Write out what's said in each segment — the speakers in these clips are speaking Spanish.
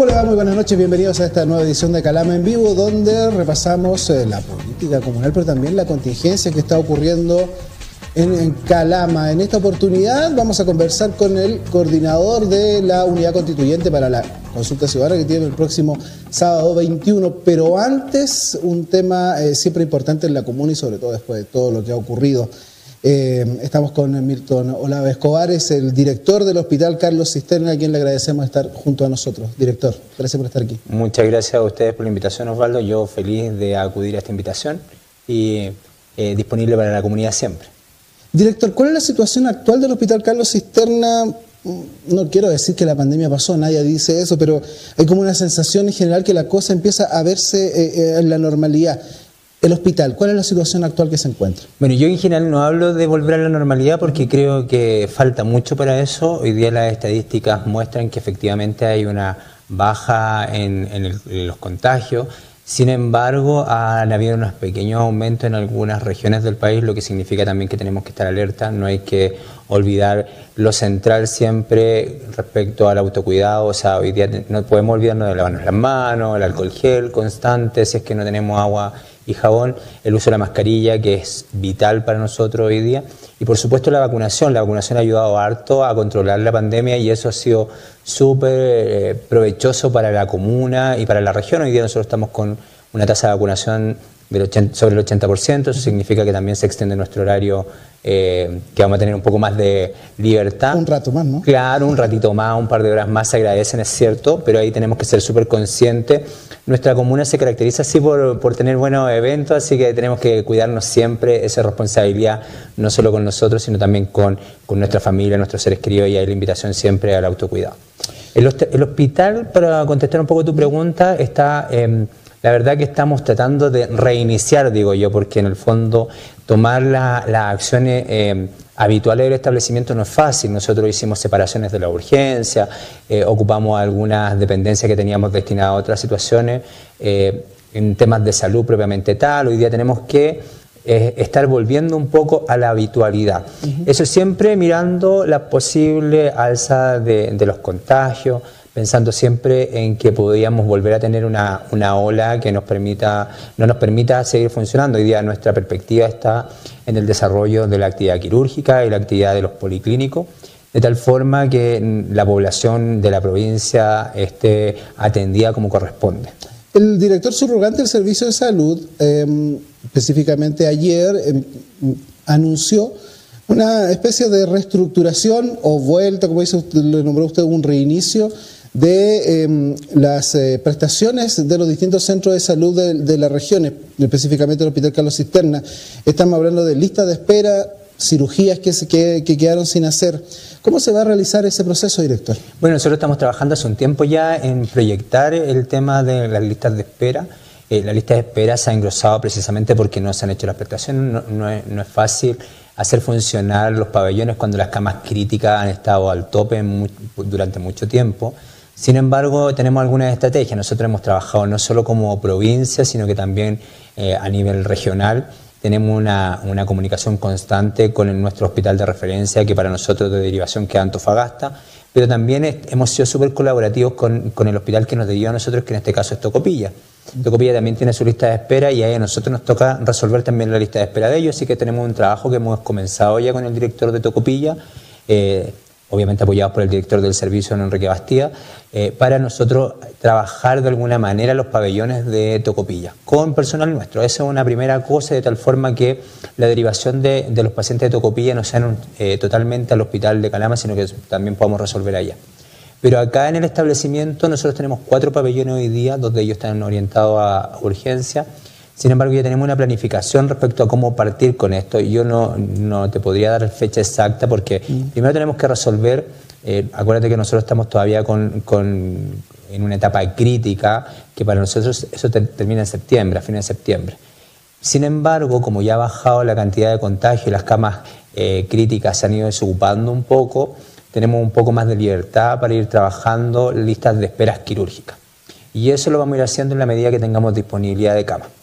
¿Cómo? Muy buenas noches, bienvenidos a esta nueva edición de Calama en Vivo, donde repasamos eh, la política comunal, pero también la contingencia que está ocurriendo en, en, Calama. En esta oportunidad vamos a conversar con el coordinador de la unidad constituyente para la consulta ciudadana que tiene el próximo sábado 21, pero antes un tema eh, siempre importante en la comuna y sobre todo después de todo lo que ha ocurrido. Eh, estamos con Milton Olave Escobar, es el director del Hospital Carlos Cisterna, a quien le agradecemos estar junto a nosotros. Director, gracias por estar aquí. Muchas gracias a ustedes por la invitación, Osvaldo. Yo feliz de acudir a esta invitación y eh, disponible para la comunidad siempre. Director, ¿cuál es la situación actual del Hospital Carlos Cisterna? No quiero decir que la pandemia pasó, nadie dice eso, pero hay como una sensación en general que la cosa empieza a verse eh, en la normalidad. El hospital, ¿cuál es la situación actual que se encuentra? Bueno, yo en general no hablo de volver a la normalidad porque creo que falta mucho para eso. Hoy día las estadísticas muestran que efectivamente hay una baja en, en, el, en los contagios. Sin embargo, han habido unos pequeños aumentos en algunas regiones del país, lo que significa también que tenemos que estar alerta. No hay que olvidar lo central siempre respecto al autocuidado. O sea, hoy día no podemos olvidarnos de lavarnos las manos, el alcohol gel constante, si es que no tenemos agua y jabón, el uso de la mascarilla, que es vital para nosotros hoy día, y por supuesto la vacunación. La vacunación ha ayudado harto a controlar la pandemia y eso ha sido súper eh, provechoso para la comuna y para la región. Hoy día nosotros estamos con una tasa de vacunación del 80, sobre el 80%, eso significa que también se extiende nuestro horario, eh, que vamos a tener un poco más de libertad. Un rato más, ¿no? Claro, un ratito más, un par de horas más se agradecen, es cierto, pero ahí tenemos que ser súper conscientes. Nuestra comuna se caracteriza así por, por, tener buenos eventos, así que tenemos que cuidarnos siempre, esa responsabilidad, no solo con nosotros, sino también con, con nuestra familia, nuestros seres queridos, y hay la invitación siempre al autocuidado. El, el hospital, para contestar un poco tu pregunta, está... Eh, la verdad que estamos tratando de reiniciar, digo yo, porque en el fondo tomar las la acciones eh, habituales del establecimiento no es fácil. Nosotros hicimos separaciones de la urgencia, eh, ocupamos algunas dependencias que teníamos destinadas a otras situaciones, eh, en temas de salud propiamente tal. Hoy día tenemos que estar volviendo un poco a la habitualidad. Uh -huh. Eso siempre mirando la posible alza de, de los contagios pensando siempre en que podríamos volver a tener una, una, ola que nos permita, no nos permita seguir funcionando. Hoy día nuestra perspectiva está en el desarrollo de la actividad quirúrgica y la actividad de los policlínicos, de tal forma que la población de la provincia esté atendida como corresponde. El director subrogante del Servicio de Salud, eh, específicamente ayer, eh, anunció una especie de reestructuración o vuelta, como dice usted, le nombró usted, un reinicio de eh, las eh, prestaciones de los distintos centros de salud de, de las regiones, específicamente el Hospital Carlos Cisterna. Estamos hablando de listas de espera, cirugías que, se, que, que, quedaron sin hacer. ¿Cómo se va a realizar ese proceso, director? Bueno, nosotros estamos trabajando hace un tiempo ya en proyectar el tema de las listas de espera. Eh, la lista de espera se ha engrosado precisamente porque no se han hecho las prestaciones, no, no, es, fácil hacer funcionar los pabellones cuando las camas críticas han estado al tope durante mucho tiempo. Sin embargo, tenemos algunas estrategias. Nosotros hemos trabajado no solo como provincia, sino que también eh, a nivel regional. Tenemos una, comunicación constante con nuestro hospital de referencia, que para nosotros de derivación queda Antofagasta, pero también hemos sido súper colaborativos con, el hospital que nos dio a nosotros, que en este caso es Tocopilla. Tocopilla también tiene su lista de espera y ahí a nosotros nos toca resolver también la lista de espera de ellos, así que tenemos un trabajo que hemos comenzado ya con el director de Tocopilla. Eh, obviamente apoyados por el director del servicio, Enrique Bastía, eh, para nosotros trabajar de alguna manera los pabellones de Tocopilla con personal nuestro. Esa es una primera cosa, de tal forma que la derivación de, los pacientes de Tocopilla no sean eh, totalmente al hospital de Calama, sino que también podamos resolver allá. Pero acá en el establecimiento nosotros tenemos cuatro pabellones hoy día, dos de ellos están orientados a urgencia. Sin embargo, ya tenemos una planificación respecto a cómo partir con esto. Yo no, no te podría dar fecha exacta porque mm. primero tenemos que resolver, eh, acuérdate que nosotros estamos todavía con, con, en una etapa crítica, que para nosotros eso te, termina en septiembre, a fines de septiembre. Sin embargo, como ya ha bajado la cantidad de contagio y las camas eh, críticas se han ido desocupando un poco, tenemos un poco más de libertad para ir trabajando listas de esperas quirúrgicas. Y eso lo vamos a ir haciendo en la medida que tengamos disponibilidad de camas.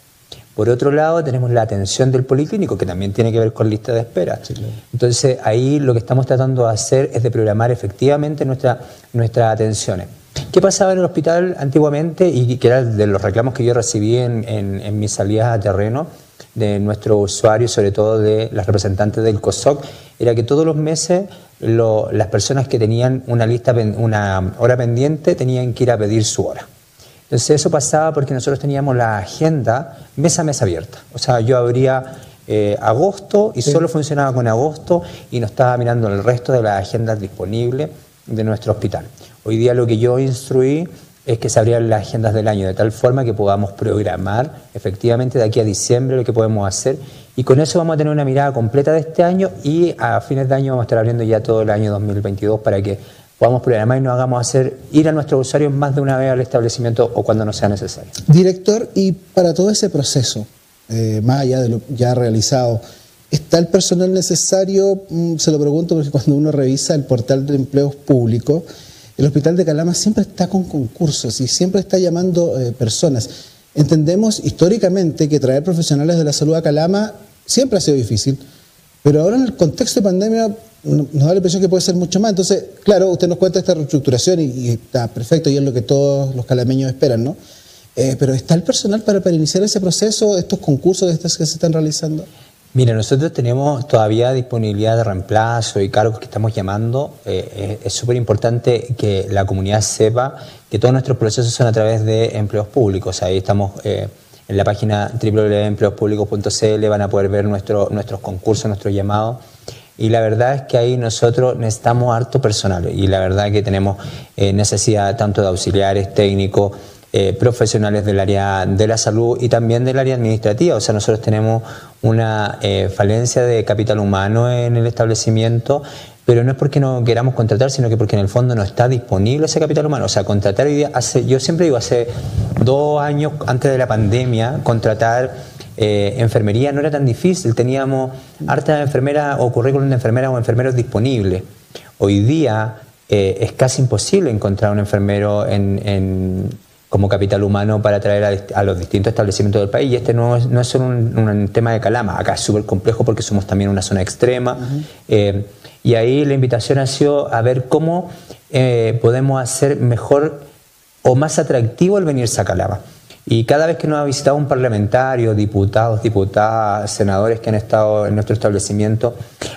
Por otro lado, tenemos la atención del policlínico, que también tiene que ver con lista de espera. Sí, claro. Entonces, ahí lo que estamos tratando de hacer es de programar efectivamente nuestra, nuestras atenciones. ¿Qué pasaba en el hospital antiguamente y que era de los reclamos que yo recibí en, en, mis salidas a terreno de nuestros usuarios, sobre todo de las representantes del COSOC, era que todos los meses las personas que tenían una lista, una hora pendiente, tenían que ir a pedir su hora. Entonces eso pasaba porque nosotros teníamos la agenda mes a mes abierta. O sea, yo abría eh, agosto y solo funcionaba con agosto y no estaba mirando el resto de las agendas disponibles de nuestro hospital. Hoy día lo que yo instruí es que se abrieran las agendas del año de tal forma que podamos programar efectivamente de aquí a diciembre lo que podemos hacer y con eso vamos a tener una mirada completa de este año y a fines de año vamos a estar abriendo ya todo el año 2022 para que podamos programar y nos hagamos hacer ir a nuestros usuarios más de una vez al establecimiento o cuando no sea necesario. Director, y para todo ese proceso, eh, más allá de lo ya realizado. ¿Está el personal necesario? Mm, se lo pregunto porque cuando uno revisa el portal de empleos públicos, el Hospital de Calama siempre está con concursos y siempre está llamando eh, personas. Entendemos históricamente que traer profesionales de la salud a Calama siempre ha sido difícil, pero ahora en el contexto de pandemia nos da la impresión que puede ser mucho más. Entonces, claro, usted nos cuenta esta reestructuración y, está perfecto y es lo que todos los calameños esperan, ¿no? Eh, pero ¿está el personal para, iniciar ese proceso, estos concursos estos que se están realizando? Mira, nosotros tenemos todavía disponibilidad de reemplazo y cargos que estamos llamando. Eh, es súper importante que la comunidad sepa que todos nuestros procesos son a través de empleos públicos. Ahí estamos eh, en la página www.empleospúblicos.cl, van a poder ver nuestro, nuestros concursos, nuestros llamados. Y la verdad es que ahí nosotros necesitamos harto personal y la verdad que tenemos necesidad tanto de auxiliares, técnicos, eh, profesionales del área de la salud y también del área administrativa. O sea, nosotros tenemos una eh, falencia de capital humano en el establecimiento, pero no es porque no queramos contratar, sino que porque en el fondo no está disponible ese capital humano. O sea, contratar hoy día, hace, yo siempre digo, hace dos años antes de la pandemia, contratar eh, enfermería no era tan difícil. Teníamos harta enfermeras o currículum de enfermeras o enfermeros disponibles. Hoy día es casi imposible encontrar un enfermero en, como capital humano para atraer a, los distintos establecimientos del país. Y este no es, no es solo un, tema de Calama, acá es súper complejo porque somos también una zona extrema. Eh, y ahí la invitación ha sido a ver cómo eh, podemos hacer mejor o más atractivo el venirse a Calama. Y cada vez que nos ha visitado un parlamentario, diputados, diputadas, senadores que han estado en nuestro establecimiento,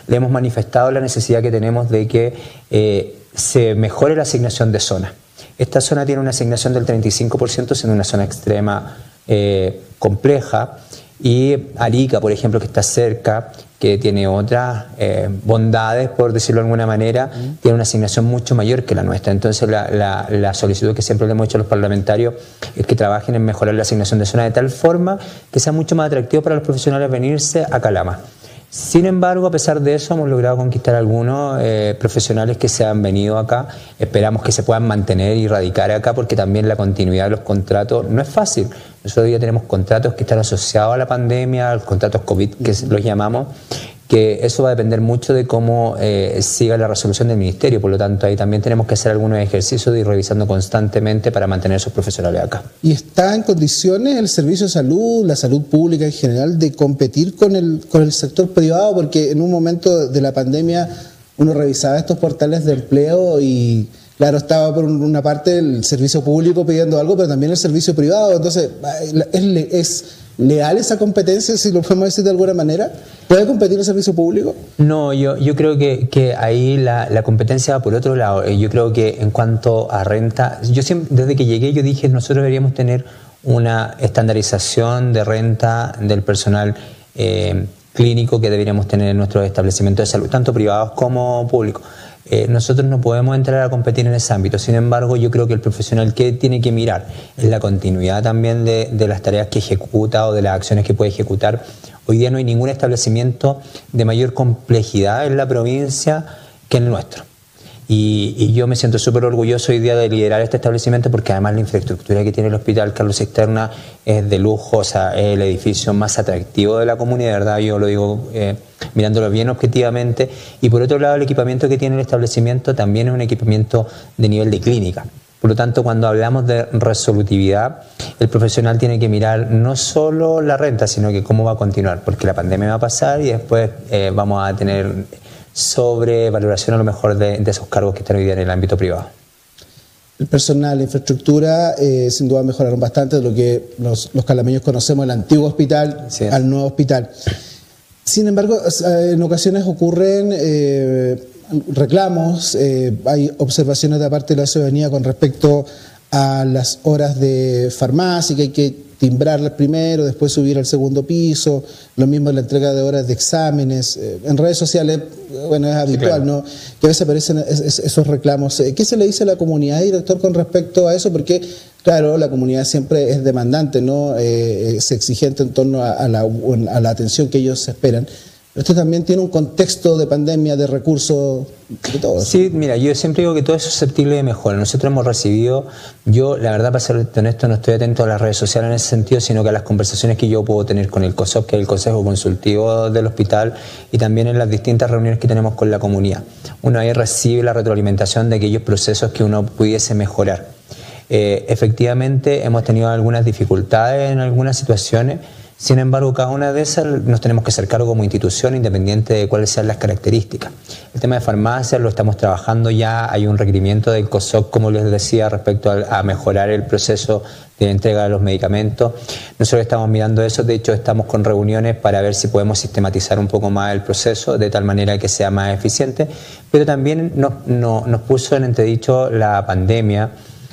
le hemos manifestado la necesidad que tenemos de que eh, se mejore la asignación de zona. Esta zona tiene una asignación del 35%, siendo una zona extrema eh, compleja. Y Arica, por ejemplo, que está cerca, que tiene otras eh, bondades, por decirlo de alguna manera, tiene una asignación mucho mayor que la nuestra. Entonces, la, la, solicitud que siempre le hemos hecho a los parlamentarios es que trabajen en mejorar la asignación de zona de tal forma que sea mucho más atractivo para los profesionales venirse a Calama. Sin embargo, a pesar de eso, hemos logrado conquistar algunos eh, profesionales que se han venido acá. Esperamos que se puedan mantener y radicar acá porque también la continuidad de los contratos no es fácil. Nosotros ya tenemos contratos que están asociados a la pandemia, los contratos COVID que los llamamos, que eso va a depender mucho de cómo eh, siga la resolución del Ministerio. Por lo tanto, ahí también tenemos que hacer algunos ejercicios de ir revisando constantemente para mantener esos profesionales acá. ¿Y está en condiciones el servicio de salud, la salud pública en general, de competir con el, con el sector privado? Porque en un momento de la pandemia uno revisaba estos portales de empleo y claro, estaba por una parte el servicio público pidiendo algo, pero también el servicio privado. Entonces, es, es leal esa competencia, si lo podemos decir de alguna manera? ¿Puede competir el servicio público? No, yo, yo creo que, que ahí la, la, competencia va por otro lado. Eh, yo creo que en cuanto a renta, yo siempre, desde que llegué yo dije, nosotros deberíamos tener una estandarización de renta del personal eh, clínico que deberíamos tener en nuestros establecimientos de salud, tanto privados como públicos. Eh, nosotros no podemos entrar a competir en ese ámbito. Sin embargo, yo creo que el profesional que tiene que mirar es la continuidad también de, de las tareas que ejecuta o de las acciones que puede ejecutar. Hoy día no hay ningún establecimiento de mayor complejidad en la provincia que el nuestro. Y, yo me siento súper orgulloso hoy día de liderar este establecimiento porque además la infraestructura que tiene el Hospital Carlos Cisterna es de lujo, o sea, es el edificio más atractivo de la comunidad, de verdad, yo lo digo eh, mirándolo bien objetivamente. Y por otro lado, el equipamiento que tiene el establecimiento también es un equipamiento de nivel de clínica. Por lo tanto, cuando hablamos de resolutividad, el profesional tiene que mirar no solo la renta, sino que cómo va a continuar, porque la pandemia va a pasar y después eh, vamos a tener sobre valoración a lo mejor de, esos cargos que están hoy día en el ámbito privado. el personal, la infraestructura, eh, sin duda mejoraron bastante de lo que los, los calameños conocemos, el antiguo hospital al nuevo hospital. Sin embargo, en ocasiones ocurren eh, reclamos, eh, hay observaciones de parte de la ciudadanía con respecto a las horas de farmacia, que hay que timbrarlas primero, después subir al segundo piso, lo mismo en la entrega de horas de exámenes. Eh, en redes sociales, bueno, es habitual, ¿no? Que a veces aparecen esos reclamos. Eh, ¿Qué se le dice a la comunidad, director, con respecto a eso? Porque, claro, la comunidad siempre es demandante, ¿no? Eh, es exigente en torno a, la, a la atención que ellos esperan. Esto también tiene un contexto de pandemia, de recursos, de todo. Sí, mira, yo siempre digo que todo es susceptible de mejora. Nosotros hemos recibido, yo la verdad para ser honesto no estoy atento a las redes sociales en ese sentido, sino que a las conversaciones que yo puedo tener con el COSOP, que es el Consejo Consultivo del Hospital, y también en las distintas reuniones que tenemos con la comunidad. Uno ahí recibe la retroalimentación de aquellos procesos que uno pudiese mejorar. Eh, efectivamente, hemos tenido algunas dificultades en algunas situaciones sin embargo, cada una de esas nos tenemos que hacer cargo como institución, independiente de cuáles sean las características. El tema de farmacias lo estamos trabajando ya, hay un requerimiento del COSOC, como les decía, respecto a, mejorar el proceso de entrega de los medicamentos. Nosotros estamos mirando eso, de hecho estamos con reuniones para ver si podemos sistematizar un poco más el proceso de tal manera que sea más eficiente, pero también nos, nos puso en entredicho la pandemia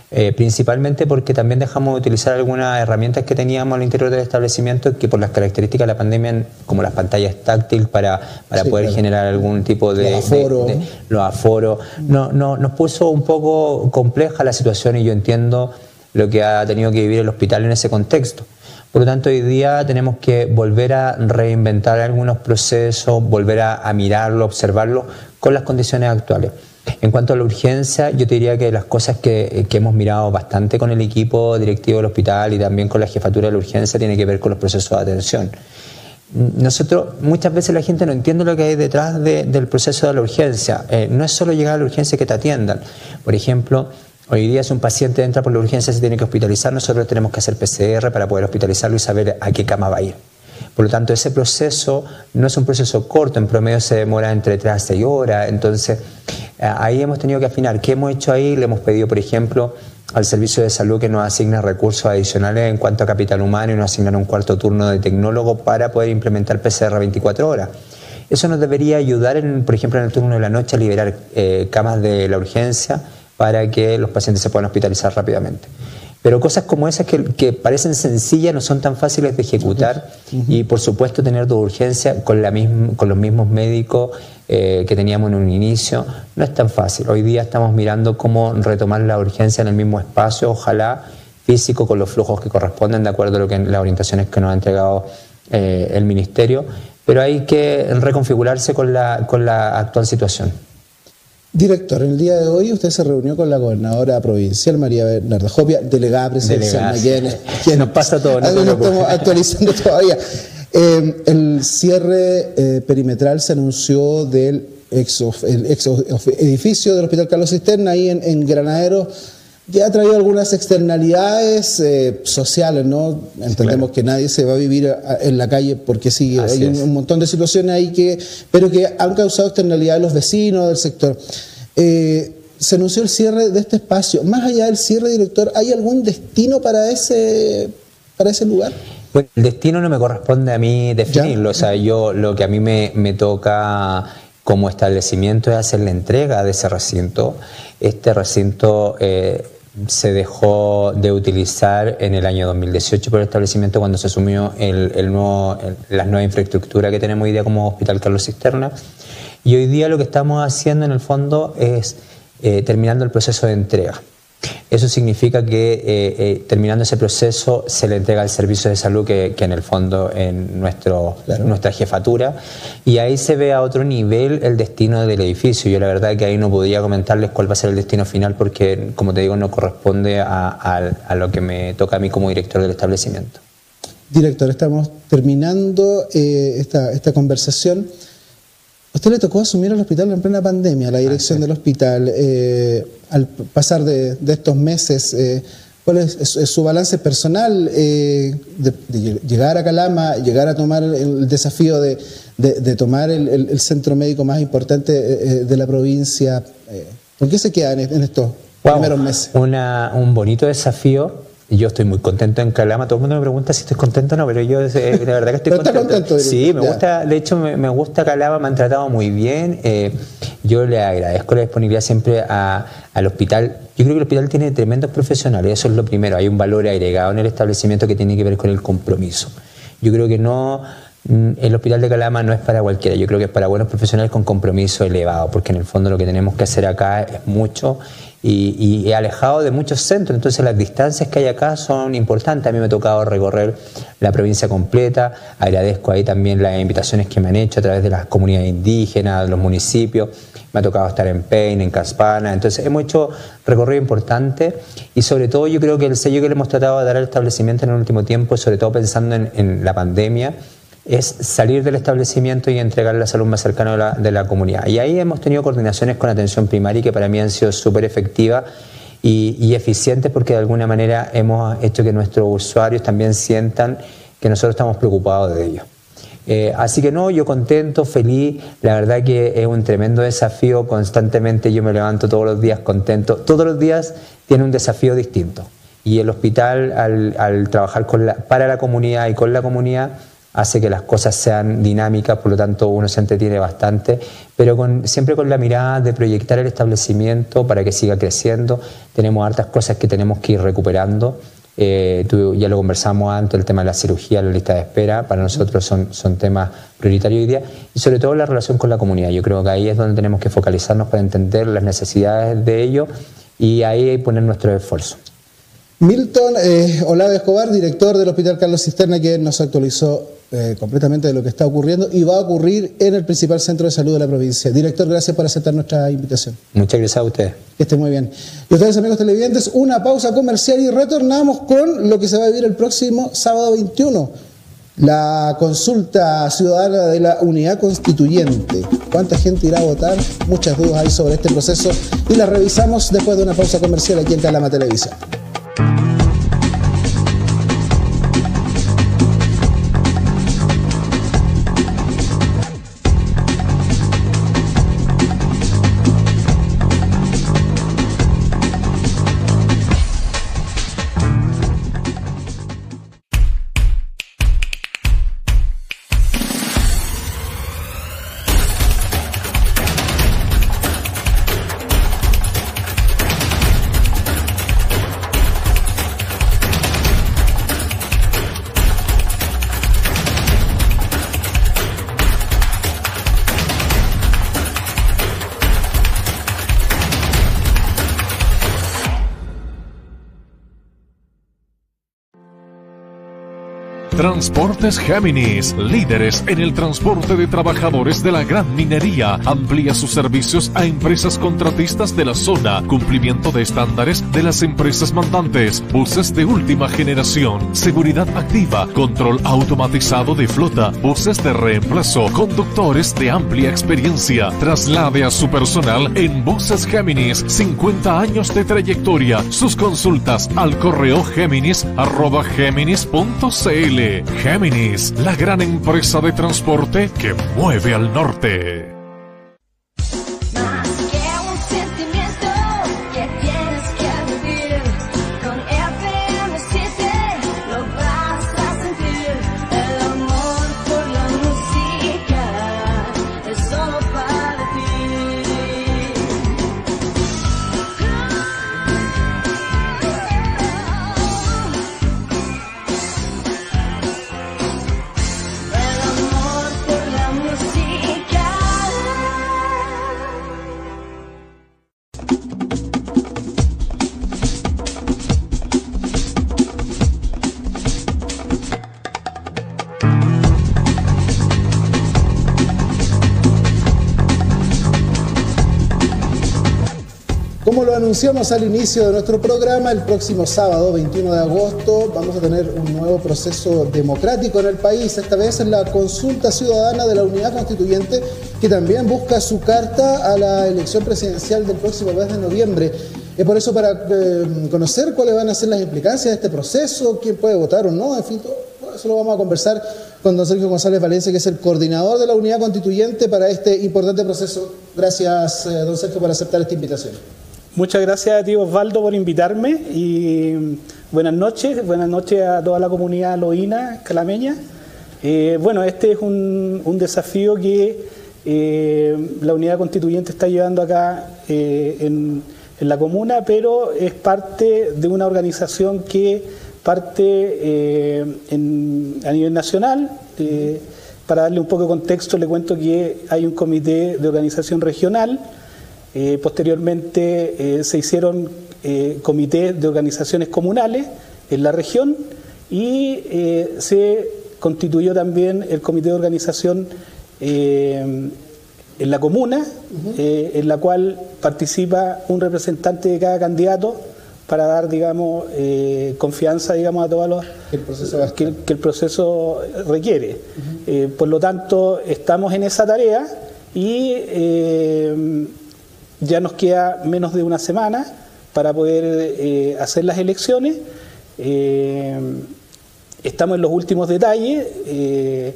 eh, principalmente porque también dejamos de utilizar algunas herramientas que teníamos al interior del establecimiento que por las características de la pandemia, como las pantallas táctiles para, para poder generar algún tipo de, aforo. los aforos, no, no, nos puso un poco compleja la situación y yo entiendo lo que ha tenido que vivir el hospital en ese contexto. Por lo tanto, hoy día tenemos que volver a reinventar algunos procesos, volver a, a mirarlo, observarlo con las condiciones actuales. En cuanto a la urgencia, yo te diría que las cosas que, hemos mirado bastante con el equipo directivo del hospital y también con la jefatura de la urgencia tiene que ver con los procesos de atención. Nosotros, muchas veces la gente no entiende lo que hay detrás del proceso de la urgencia. Eh, no es solo llegar a la urgencia que te atiendan. Por ejemplo, hoy día si un paciente entra por la urgencia se tiene que hospitalizar, nosotros tenemos que hacer PCR para poder hospitalizarlo y saber a qué cama va a ir. Por lo tanto, ese proceso no es un proceso corto, en promedio se demora entre 3 a 6 horas, entonces eh, ahí hemos tenido que afinar. ¿Qué hemos hecho ahí? Le hemos pedido, por ejemplo, al Servicio de Salud que nos asigne recursos adicionales en cuanto a capital humano y nos asignen un cuarto turno de tecnólogo para poder implementar PCR 24 horas. Eso nos debería ayudar, por ejemplo, en el turno de la noche a liberar eh, camas de la urgencia para que los pacientes se puedan hospitalizar rápidamente. Pero cosas como esas que, parecen sencillas no son tan fáciles de ejecutar y por supuesto tener tu urgencia con, la con los mismos médicos eh, que teníamos en un inicio no es tan fácil. Hoy día estamos mirando cómo retomar la urgencia en el mismo espacio, ojalá físico con los flujos que corresponden de acuerdo a lo que, las orientaciones que nos ha entregado eh, el Ministerio, pero hay que reconfigurarse con la, con la actual situación. Director, en el día de hoy usted se reunió con la gobernadora provincial María Bernarda Jopia, delegada presidencial. ¿Quién nos pasa todo. No estamos actualizando todavía. Eh, el cierre eh, perimetral se anunció del ex, el ex edificio del Hospital Carlos Cisterna ahí en, en Granadero ya ha traído algunas externalidades eh, sociales, ¿no? Entendemos que nadie se va a vivir en la calle porque sí, hay un, montón de situaciones ahí que, pero que han causado externalidades los vecinos del sector. Eh, se anunció el cierre de este espacio. Más allá del cierre, director, ¿hay algún destino para ese, para ese lugar? Bueno, el destino no me corresponde a mí definirlo. O sea, yo lo que a mí me, me toca como establecimiento es hacer la entrega de ese recinto. Este recinto eh, se dejó de utilizar en el año 2018 por el establecimiento cuando se asumió el, nuevo, la nueva infraestructura que tenemos hoy día como Hospital Carlos Cisterna. Y hoy día lo que estamos haciendo en el fondo es eh, terminando el proceso de entrega. Eso significa que eh, eh, terminando ese proceso se le entrega al servicio de salud que, en el fondo en nuestro, nuestra jefatura y ahí se ve a otro nivel el destino del edificio. Yo la verdad que ahí no podía comentarles cuál va a ser el destino final porque como te digo no corresponde a, lo que me toca a mí como director del establecimiento. Director, estamos terminando eh, esta, esta conversación usted le tocó asumir el hospital en plena pandemia, la dirección del hospital. Eh, al pasar de, estos meses, eh, ¿cuál es, su balance personal eh, de, llegar a Calama, llegar a tomar el, desafío de, tomar el, centro médico más importante de la provincia? ¿Por qué se queda en, estos primeros meses? Una, un bonito desafío yo estoy muy contento en Calama. Todo el mundo me pregunta si estoy contento o no, pero yo eh, de verdad que estoy contento. contento. Sí, me gusta, de hecho me, gusta Calama, me han tratado muy bien. Eh, yo le agradezco la disponibilidad siempre al hospital. Yo creo que el hospital tiene tremendos profesionales, eso es lo primero. Hay un valor agregado en el establecimiento que tiene que ver con el compromiso. Yo creo que no el hospital de Calama no es para cualquiera, yo creo que es para buenos profesionales con compromiso elevado, porque en el fondo lo que tenemos que hacer acá es mucho y, alejado de muchos centros. Entonces las distancias que hay acá son importantes. A mí me ha tocado recorrer la provincia completa. Agradezco ahí también las invitaciones que me han hecho a través de las comunidades indígenas, de los municipios. Me ha tocado estar en Peine, en Caspana. Entonces hemos hecho recorrido importante y sobre todo yo creo que el sello que le hemos tratado de dar al establecimiento en el último tiempo, sobre todo pensando en la pandemia, es salir del establecimiento y entregar la salud más cercana de la, comunidad. Y ahí hemos tenido coordinaciones con atención primaria que para mí han sido súper efectivas y, eficientes porque de alguna manera hemos hecho que nuestros usuarios también sientan que nosotros estamos preocupados de ellos. Eh, así que no, yo contento, feliz, la verdad que es un tremendo desafío, constantemente yo me levanto todos los días contento, todos los días tiene un desafío distinto y el hospital al, trabajar para la comunidad y con la comunidad hace que las cosas sean dinámicas, por lo tanto uno se entretiene bastante, pero con, siempre con la mirada de proyectar el establecimiento para que siga creciendo. Tenemos hartas cosas que tenemos que ir recuperando. Eh, tú, ya lo conversamos antes, el tema de la cirugía, la lista de espera, para nosotros son, son temas prioritarios hoy día, y sobre todo la relación con la comunidad. Yo creo que ahí es donde tenemos que focalizarnos para entender las necesidades de ellos y ahí poner nuestro esfuerzo. Milton eh, Olave Escobar, director del Hospital Carlos Cisterna, que nos actualizó eh, completamente de lo que está ocurriendo y va a ocurrir en el principal centro de salud de la provincia. Director, gracias por aceptar nuestra invitación. Muchas gracias a usted. Que esté muy bien. Y ustedes, amigos televidentes, una pausa comercial y retornamos con lo que se va a vivir el próximo sábado 21. La consulta ciudadana de la unidad constituyente. ¿Cuánta gente irá a votar? Muchas dudas hay sobre este proceso y las revisamos después de una pausa comercial aquí en Calama Televisión. Transportes Géminis, líderes en el transporte de trabajadores de la gran minería, amplía sus servicios a empresas contratistas de la zona, cumplimiento de estándares de las empresas mandantes, buses de última generación, seguridad activa, control automatizado de flota, buses de reemplazo, conductores de amplia experiencia. Traslade a su personal en Buses Géminis, 50 años de trayectoria. Sus consultas al correo géminis arroba Géminis, la gran empresa de transporte que mueve al norte. Anunciamos al inicio de nuestro programa, el próximo sábado, 21 de agosto, vamos a tener un nuevo proceso democrático en el país. Esta vez es la consulta ciudadana de la unidad constituyente que también busca su carta a la elección presidencial del próximo mes de noviembre. Es por eso para eh, conocer cuáles van a ser las implicancias de este proceso, quién puede votar o no, en fin, todo eso lo vamos a conversar con don Sergio González Valencia, que es el coordinador de la unidad constituyente para este importante proceso. Gracias, eh, don Sergio, por aceptar esta invitación. Muchas gracias a ti Osvaldo por invitarme y buenas noches, buenas noches a toda la comunidad loína, calameña. Eh, bueno, este es un, desafío que eh, la unidad constituyente está llevando acá eh, en, la comuna, pero es parte de una organización que parte a nivel nacional. para darle un poco de contexto, le cuento que hay un comité de organización regional eh, posteriormente eh, se hicieron eh, comités de organizaciones comunales en la región y se constituyó también el comité de organización en la comuna, en la cual participa un representante de cada candidato para dar, digamos, confianza, digamos, a todos los que, el proceso requiere. por lo tanto, estamos en esa tarea y ya nos queda menos de una semana para poder eh, hacer las elecciones. Eh, estamos en los últimos detalles. Eh,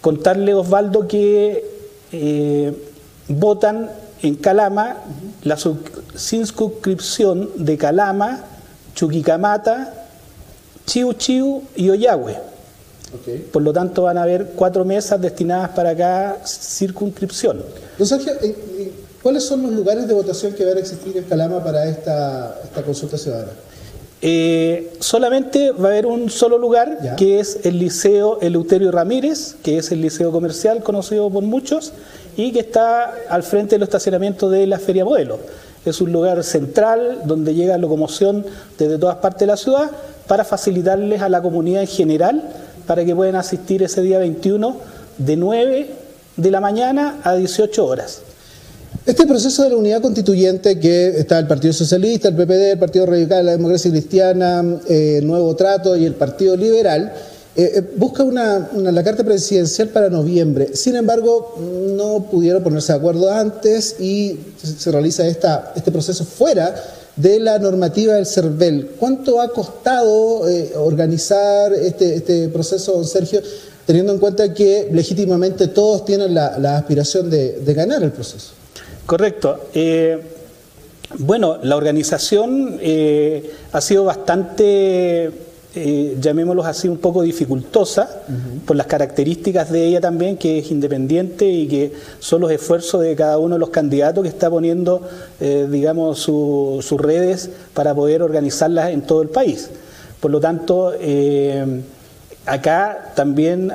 contarle, Osvaldo, que votan en Calama la circunscripción de Calama, Chuquicamata, Chiu Chiu y Oyagüe. Por lo tanto, van a haber cuatro mesas destinadas para cada circunscripción. ¿Cuáles son los lugares de votación que van a existir en Calama para esta, consulta ciudadana? Eh, solamente va a haber un solo lugar, que es el Liceo Eleuterio Ramírez, que es el liceo comercial conocido por muchos y que está al frente del estacionamiento de la Feria Modelo. Es un lugar central donde llega locomoción desde todas partes de la ciudad para facilitarles a la comunidad en general para que puedan asistir ese día 21 de 9 de la mañana a 18 horas. Este proceso de la unidad constituyente que está el Partido Socialista, el PPD, el Partido Radical, la Democracia Cristiana, eh, Nuevo Trato y el Partido Liberal, eh, eh, busca una, la carta presidencial para noviembre. Sin embargo, no pudieron ponerse de acuerdo antes y se realiza esta, este proceso fuera de la normativa del CERVEL. ¿Cuánto ha costado organizar este, este, proceso, Sergio, teniendo en cuenta que legítimamente todos tienen la, aspiración de ganar el proceso? Correcto. Eh, bueno, la organización eh, ha sido bastante, eh, llamémoslo así, un poco dificultosa por las características de ella también, que es independiente y que son los esfuerzos de cada uno de los candidatos que está poniendo, digamos, sus redes para poder organizarlas en todo el país. Por lo tanto, acá también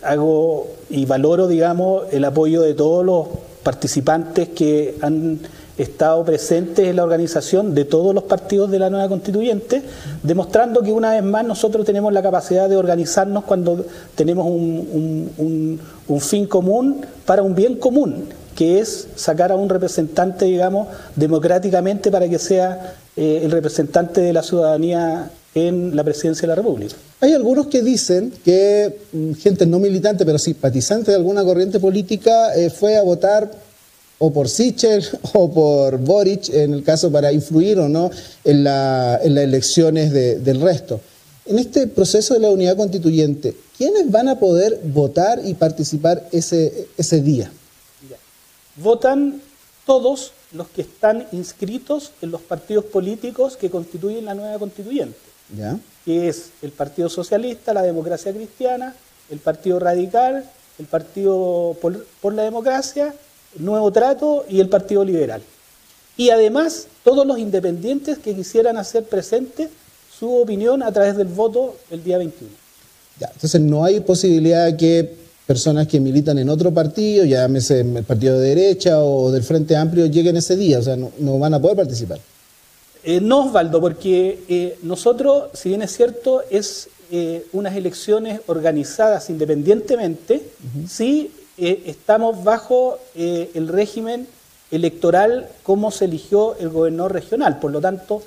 hago y valoro, digamos, el apoyo de todos los participantes que han estado presentes en la organización de todos los partidos de la nueva constituyente, demostrando que una vez más nosotros tenemos la capacidad de organizarnos cuando tenemos un, fin común para un bien común, que es sacar a un representante, digamos, democráticamente para que sea eh, el representante de la ciudadanía en la presidencia de la República. Hay algunos que dicen que mm, gente no militante, pero simpatizante de alguna corriente política, eh, fue a votar o por Sichel o por Boric, en el caso para influir o no en, las elecciones del resto. En este proceso de la unidad constituyente, ¿quiénes van a poder votar y participar ese, ese día? Votan todos los que están inscritos en los partidos políticos que constituyen la nueva constituyente que es el Partido Socialista, la Democracia Cristiana, el Partido Radical, el Partido por, la Democracia, el Nuevo Trato y el Partido Liberal. Y además todos los independientes que quisieran hacer presente su opinión a través del voto el día 21. Ya, entonces no hay posibilidad de que personas que militan en otro partido, llámese el partido de derecha o del Frente Amplio, lleguen ese día, o sea, no van a poder participar. Eh, no, Osvaldo, porque eh, nosotros, si bien es cierto, es eh, unas elecciones organizadas independientemente, sí estamos bajo el régimen electoral como se eligió el gobernador regional. Por lo tanto,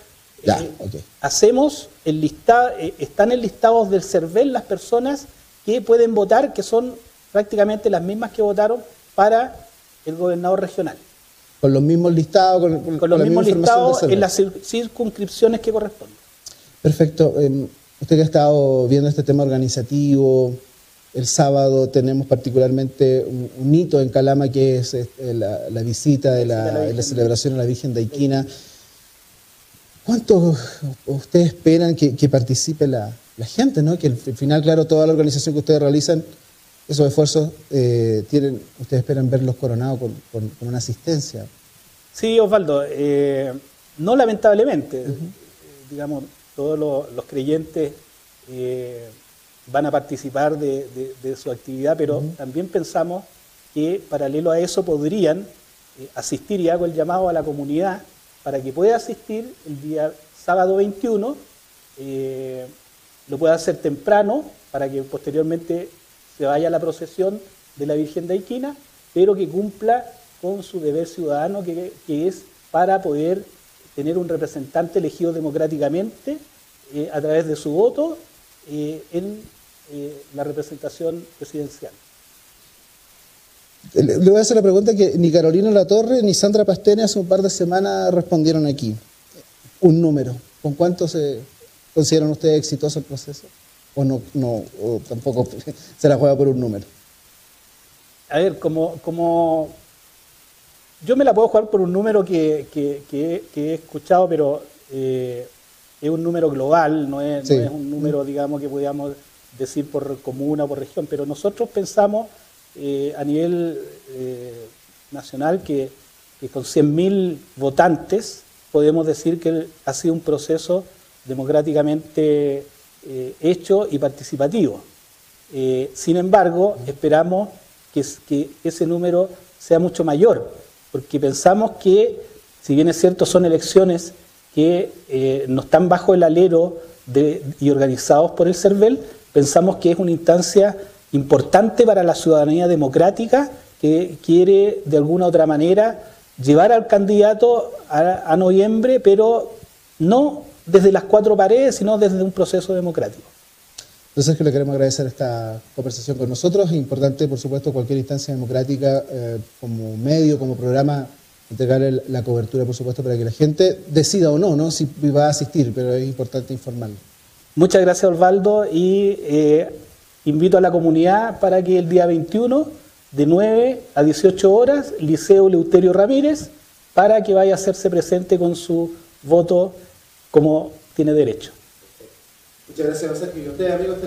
hacemos el listado, están enlistados del CERVEL las personas que pueden votar, que son prácticamente las mismas que votaron para el gobernador regional. Con los mismos listados, con, los mismos listados en las circunscripciones que corresponden. Perfecto. Em, usted que ha estado viendo este tema organizativo, El sábado tenemos particularmente un, un hito en Calama que es este, la, la visita de la, celebración a la Virgen de Iquina. ¿Cuánto ustedes esperan que, que participe la, la, gente? ¿no? Que al final, claro, toda la organización que ustedes realizan, esos esfuerzos, eh, tienen, ustedes esperan verlos coronados con, con, con una asistencia. Sí, Osvaldo, eh, no lamentablemente, uh -huh. digamos, todos los, los creyentes eh, van a participar de, de, de, su actividad, pero uh -huh. también pensamos que paralelo a eso podrían asistir, y hago el llamado a la comunidad, para que pueda asistir el día sábado 21, eh, lo pueda hacer temprano, para que posteriormente se vaya a la procesión de la Virgen de Iquina, pero que cumpla con su deber ciudadano, que, es para poder tener un representante elegido democráticamente eh, a través de su voto eh, en eh, la representación presidencial. Le voy a hacer la pregunta que ni Carolina Latorre ni Sandra Pastene hace un par de semanas respondieron aquí. Un número. ¿Con cuánto se consideran ustedes exitoso el proceso? ¿O no, no o tampoco se la juega por un número? A ver, como, como yo me la puedo jugar por un número que, que, que, que he escuchado, pero eh, es un número global, no es, sí. no es, un número, digamos, que podamos decir por comuna o por región, pero nosotros pensamos eh, a nivel eh, nacional que, que con 100.000 votantes podemos decir que ha sido un proceso democráticamente eh, hecho y participativo. Eh, sin embargo, esperamos que, ese número sea mucho mayor, porque pensamos que, si bien es cierto, son elecciones que eh, no están bajo el alero y organizados por el CERVEL, pensamos que es una instancia importante para la ciudadanía democrática que quiere de alguna u otra manera llevar al candidato a noviembre, pero no desde las cuatro paredes, sino desde un proceso democrático. Entonces que le queremos agradecer esta conversación con nosotros. Es importante, por supuesto, cualquier instancia democrática eh, como medio, como programa, entregarle la cobertura, por supuesto, para que la gente decida o no, ¿no? si va a asistir, pero es importante informarlo. Muchas gracias, Osvaldo, y eh, invito a la comunidad para que el día 21, de 9 a 18 horas, Liceo Leuterio Ramírez, para que vaya a hacerse presente con su voto como tiene derecho. Muchas gracias, Sergio. Y ustedes, amigos.